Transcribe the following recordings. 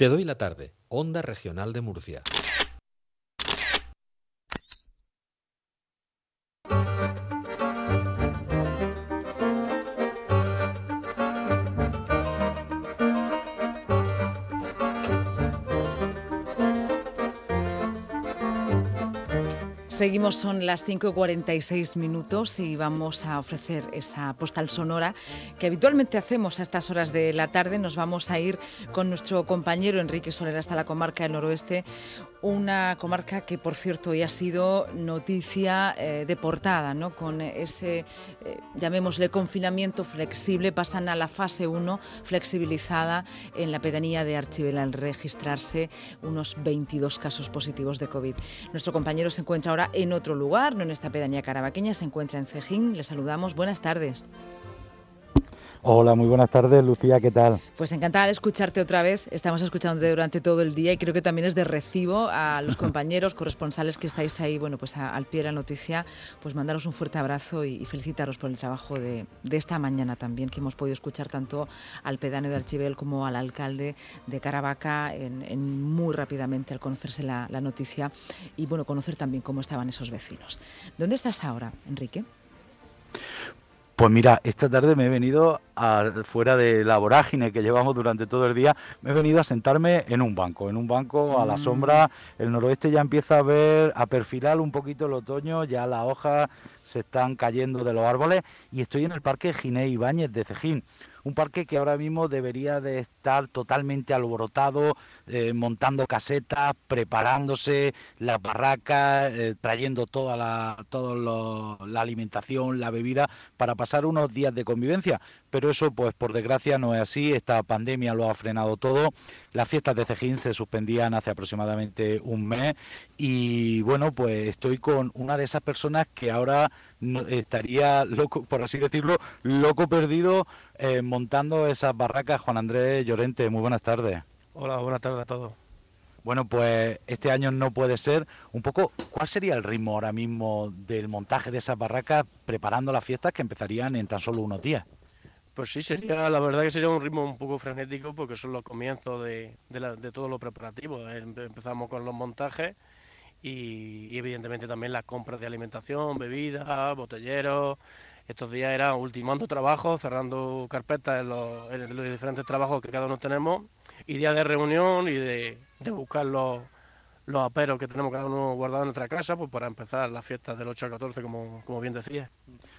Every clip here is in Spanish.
Te doy la tarde, Onda Regional de Murcia. Seguimos, son las 5.46 minutos y vamos a ofrecer esa postal sonora que habitualmente hacemos a estas horas de la tarde. Nos vamos a ir con nuestro compañero Enrique Soler hasta la comarca del noroeste, una comarca que, por cierto, hoy ha sido noticia eh, de portada, ¿no? con ese, eh, llamémosle, confinamiento flexible. Pasan a la fase 1 flexibilizada en la pedanía de Archibel al registrarse unos 22 casos positivos de COVID. Nuestro compañero se encuentra ahora en otro lugar, no en esta pedanía carabaqueña, se encuentra en Cejín. Le saludamos. Buenas tardes. Hola, muy buenas tardes, Lucía, ¿qué tal? Pues encantada de escucharte otra vez. Estamos escuchándote durante todo el día y creo que también es de recibo a los compañeros corresponsales que estáis ahí, bueno, pues al pie de la noticia, pues mandaros un fuerte abrazo y, felicitaros por el trabajo de, esta mañana también, que hemos podido escuchar tanto al pedáneo de Archibel como al alcalde de Caravaca en, muy rápidamente al conocerse la, la noticia y, bueno, conocer también cómo estaban esos vecinos. ¿Dónde estás ahora, Enrique? Pues mira, esta tarde me he venido a, fuera de la vorágine que llevamos durante todo el día, me he venido a sentarme en un banco, en un banco a la mm. sombra. El noroeste ya empieza a ver, a perfilar un poquito el otoño, ya las hojas se están cayendo de los árboles y estoy en el Parque Ginés Ibáñez de Cejín un parque que ahora mismo debería de estar totalmente alborotado, eh, montando casetas, preparándose las barracas, eh, trayendo toda la, la alimentación, la bebida, para pasar unos días de convivencia. Pero eso, pues por desgracia, no es así. Esta pandemia lo ha frenado todo. Las fiestas de Cejín se suspendían hace aproximadamente un mes y bueno, pues estoy con una de esas personas que ahora estaría loco, por así decirlo, loco perdido eh, montando esas barracas. Juan Andrés Llorente, muy buenas tardes. Hola, buenas tardes a todos. Bueno, pues este año no puede ser. Un poco, ¿cuál sería el ritmo ahora mismo del montaje de esas barracas preparando las fiestas que empezarían en tan solo unos días? Pues sí, sería, la verdad que sería un ritmo un poco frenético porque son los comienzos de, de, todo lo preparativo. Empezamos con los montajes y, evidentemente también las compras de alimentación, bebidas, botelleros. Estos días era ultimando trabajos, cerrando carpetas en los, en los diferentes trabajos que cada uno tenemos y días de reunión y de, de buscar los los aperos que tenemos cada uno guardado en nuestra casa, pues para empezar las fiestas del 8 al 14, como, como bien decía.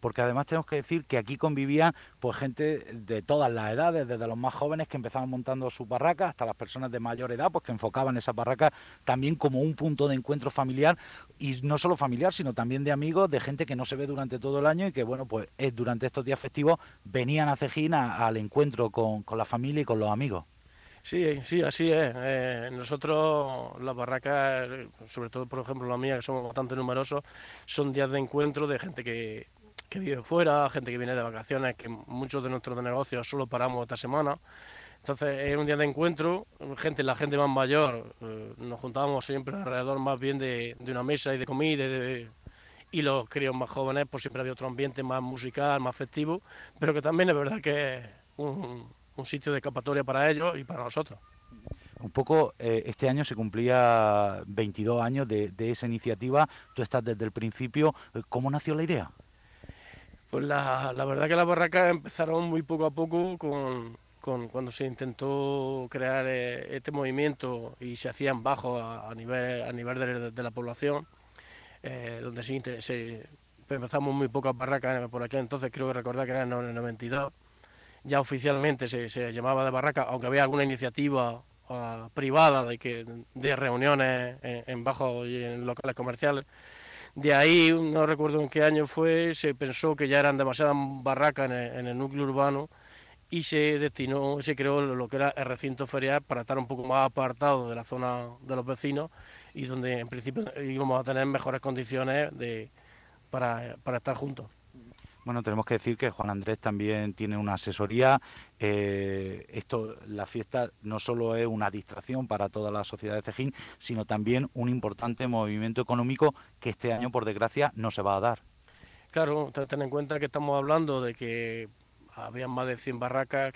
Porque además tenemos que decir que aquí convivía pues gente de todas las edades, desde los más jóvenes que empezaban montando sus barracas hasta las personas de mayor edad, pues que enfocaban esas barracas también como un punto de encuentro familiar y no solo familiar, sino también de amigos, de gente que no se ve durante todo el año y que bueno, pues durante estos días festivos venían a Cejín al encuentro con, con la familia y con los amigos. Sí, sí, así es. Eh, nosotros, las barracas, sobre todo, por ejemplo, la mía, que somos bastante numerosos, son días de encuentro de gente que, vive fuera, gente que viene de vacaciones, que muchos de nuestros negocios solo paramos esta semana. Entonces es un día de encuentro, gente, la gente más mayor, eh, nos juntábamos siempre alrededor más bien de, una mesa y de comida y, los críos más jóvenes, pues siempre había otro ambiente más musical, más festivo, pero que también es verdad que es un, un sitio de escapatoria para ellos y para nosotros. Un poco, eh, este año se cumplía 22 años de, esa iniciativa, tú estás desde el principio, eh, ¿cómo nació la idea? Pues la, verdad que las barracas empezaron muy poco a poco con, cuando se intentó crear eh, este movimiento y se hacían bajos a, nivel, a nivel de, la población, donde se, se, empezamos muy pocas barracas por aquel entonces, creo que recordar que era en el 92 ya oficialmente se, llamaba de barraca, aunque había alguna iniciativa ah, privada de, que, de reuniones en, bajos y en locales comerciales. De ahí, no recuerdo en qué año fue, se pensó que ya eran demasiadas barracas en el, núcleo urbano y se destinó, se creó lo que era el recinto ferial para estar un poco más apartado de la zona de los vecinos y donde en principio íbamos a tener mejores condiciones de, para, para estar juntos. Bueno, tenemos que decir que Juan Andrés también tiene una asesoría. Eh, esto, la fiesta no solo es una distracción para toda la sociedad de Cejín, sino también un importante movimiento económico que este año, por desgracia, no se va a dar. Claro, ten en cuenta que estamos hablando de que había más de 100 barracas,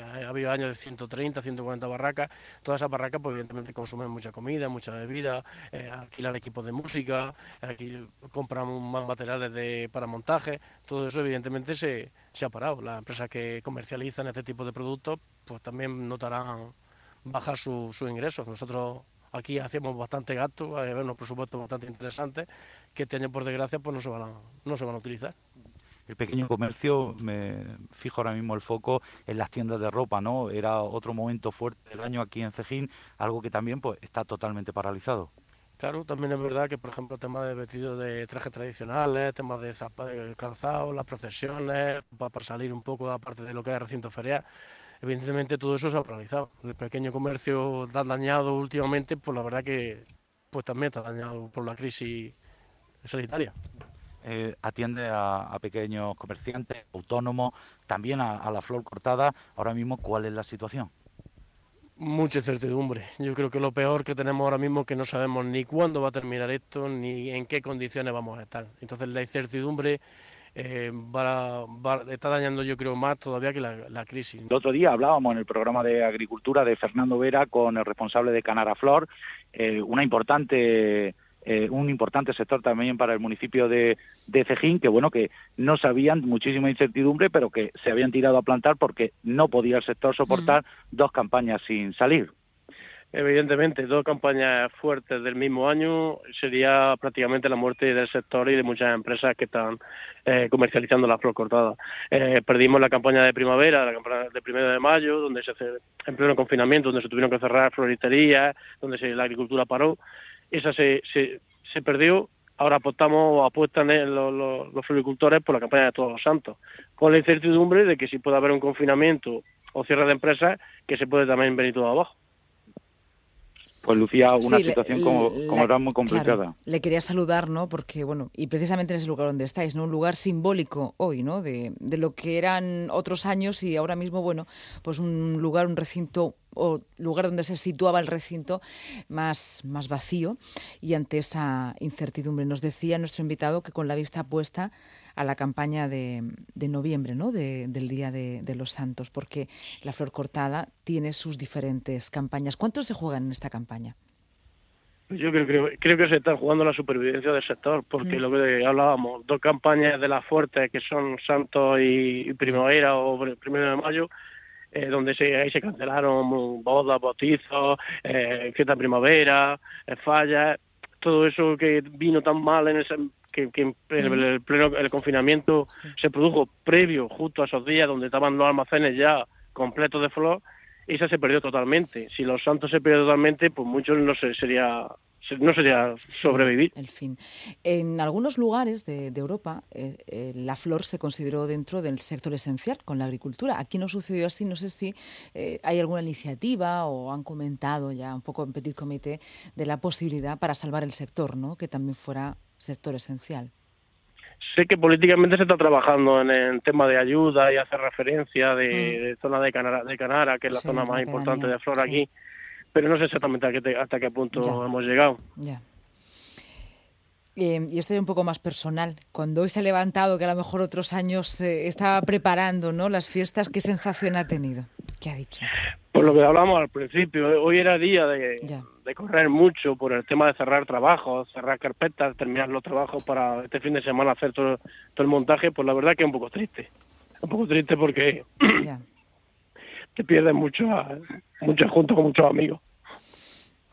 ha habido años de 130, 140 barracas, todas esas barracas pues evidentemente consumen mucha comida, mucha bebida, eh, alquilar equipos de música, aquí compran más materiales de, para montaje, todo eso evidentemente se, se ha parado. Las empresas que comercializan este tipo de productos pues también notarán bajar sus su ingresos. Nosotros aquí hacemos bastante gasto, hay unos presupuestos bastante interesantes que este año por desgracia pues no se van a, no se van a utilizar. El pequeño comercio, me fijo ahora mismo el foco en las tiendas de ropa, ¿no? Era otro momento fuerte del año aquí en Cejín, algo que también pues está totalmente paralizado. Claro, también es verdad que, por ejemplo, temas de vestidos de trajes tradicionales, temas de calzado, las procesiones, para salir un poco aparte de lo que es el recinto ferial, evidentemente todo eso se ha paralizado. El pequeño comercio está dañado últimamente, pues la verdad que pues también está dañado por la crisis sanitaria. Eh, atiende a, pequeños comerciantes, autónomos, también a, la flor cortada. Ahora mismo, ¿cuál es la situación? Mucha incertidumbre. Yo creo que lo peor que tenemos ahora mismo es que no sabemos ni cuándo va a terminar esto, ni en qué condiciones vamos a estar. Entonces la incertidumbre eh, está dañando yo creo más todavía que la, crisis. El otro día hablábamos en el programa de agricultura de Fernando Vera con el responsable de Canara Flor, eh, una importante eh, un importante sector también para el municipio de, de, Cejín, que bueno, que no sabían muchísima incertidumbre, pero que se habían tirado a plantar porque no podía el sector soportar dos campañas sin salir. Evidentemente, dos campañas fuertes del mismo año sería prácticamente la muerte del sector y de muchas empresas que están eh, comercializando la flor cortada. Eh, perdimos la campaña de primavera, la campaña de primero de mayo, donde se hace en pleno confinamiento, donde se tuvieron que cerrar floristerías, donde se, la agricultura paró esa se, se, se perdió. Ahora apostamos o apuestan los, los, los floricultores por la campaña de Todos los Santos, con la incertidumbre de que si puede haber un confinamiento o cierre de empresas, que se puede también venir todo abajo pues lucía una situación como, como muy complicada. le quería saludar, ¿no? Porque, bueno, y precisamente en ese lugar donde estáis, ¿no? Un lugar simbólico hoy, ¿no? De, de lo que eran otros años y ahora mismo, bueno, pues un lugar, un recinto o lugar donde se situaba el recinto más, más vacío y ante esa incertidumbre. Nos decía nuestro invitado que con la vista puesta a la campaña de, de noviembre, ¿no? del Día de, los Santos, porque la Flor Cortada tiene sus diferentes campañas. ¿Cuántos se juegan en esta campaña? Yo creo, creo, creo, que se está jugando la supervivencia del sector, porque mm. lo que hablábamos, dos campañas de las fuertes que son Santos y, Primavera o Primero de Mayo, eh, donde se, ahí se cancelaron bodas, bautizos, eh, fiesta primavera, eh, fallas, todo eso que vino tan mal en ese que, el, pleno el confinamiento se produjo previo justo a esos días donde estaban los almacenes ya completos de flor, esa se perdió totalmente. Si los santos se perdió totalmente, pues muchos no se, sería no sería sobrevivir. el fin. En algunos lugares de, Europa eh, eh, la flor se consideró dentro del sector esencial con la agricultura. Aquí no sucedió así. No sé si eh, hay alguna iniciativa o han comentado ya un poco en Petit Comité de la posibilidad para salvar el sector, ¿no? que también fuera sector esencial. Sé que políticamente se está trabajando en el tema de ayuda y hacer referencia de, mm. zona de Canara, de Canara, que es la zona más importante de flor aquí pero no sé exactamente hasta qué punto hemos llegado. Ya. Eh, y esto es un poco más personal. Cuando hoy se ha levantado, que a lo mejor otros años eh, estaba preparando ¿no? las fiestas, ¿qué sensación ha tenido? ¿Qué ha dicho? Pues lo que hablábamos al principio, hoy era día de, correr mucho por el tema de cerrar trabajos, cerrar carpetas, terminar los trabajos para este fin de semana hacer todo, el montaje, pues la verdad que es un poco triste. Un poco triste porque te pierdes mucho, mucho junto con muchos amigos.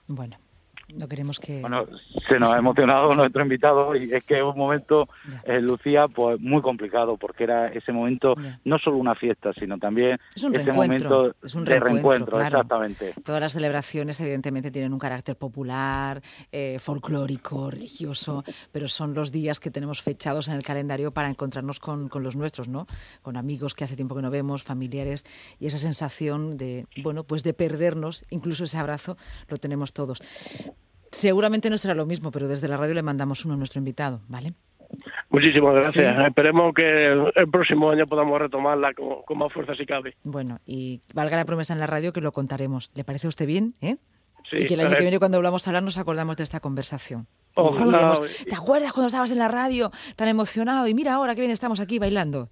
Bueno, no queremos que... Bueno, se nos ha emocionado nuestro invitado y es que es un momento, eh, Lucía, pues muy complicado porque era ese momento no solo una fiesta, sino también ese momento de reencuentro, exactamente. Todas las celebraciones evidentemente tienen un carácter popular, eh, folclórico, religioso, pero son los días que tenemos fechados en el calendario para encontrarnos con, con los nuestros, ¿no? Con amigos que hace tiempo que no vemos, familiares y esa sensación de, bueno, pues de perdernos, incluso ese abrazo lo tenemos todos. Seguramente no será lo mismo, pero desde la radio le mandamos uno a nuestro invitado, ¿vale? Muchísimas gracias. Esperemos que el próximo año podamos retomarla con, más fuerza si cabe. Bueno, y valga la promesa en la radio que lo contaremos. ¿Le parece a usted bien? ¿Eh? Sí, y que el año que viene cuando hablamos a hablar nos acordamos de esta conversación. Ojalá. ¿Te acuerdas cuando estabas en la radio tan emocionado? Y mira ahora que bien estamos aquí bailando.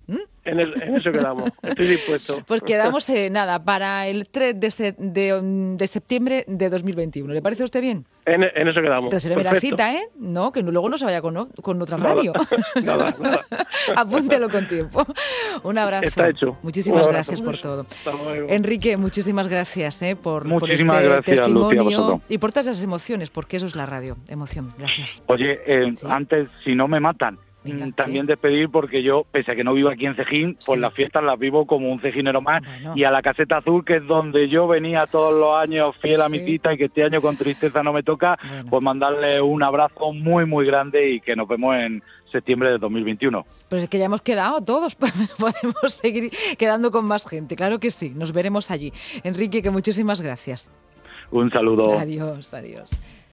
En, eso quedamos, estoy dispuesto. Pues quedamos, eh, nada, para el 3 de, de, septiembre de 2021. ¿Le parece a usted bien? En, eso quedamos. Reserve la cita, ¿eh? No, que luego no se vaya con, con otra radio. Nada, nada. Apúntelo con tiempo. Un abrazo. Está hecho. Muchísimas gracias por todo. Enrique, muchísimas gracias eh, por, muchísimas este gracias, testimonio y por todas esas emociones, porque eso es la radio, emoción. Gracias. Oye, eh, antes, si no me matan, Mm, también despedir porque yo, pese a que no vivo aquí en Cejín, pues las fiestas las vivo como un cejinero más y a la caseta azul, que es donde yo venía todos los años fiel a mi cita y que este año con tristeza no me toca, pues mandarle un abrazo muy, muy grande y que nos vemos en septiembre de 2021. Pues es que ya hemos quedado todos, podemos seguir quedando con más gente, claro que sí, nos veremos allí. Enrique, que muchísimas gracias. Un saludo. Adiós, adiós.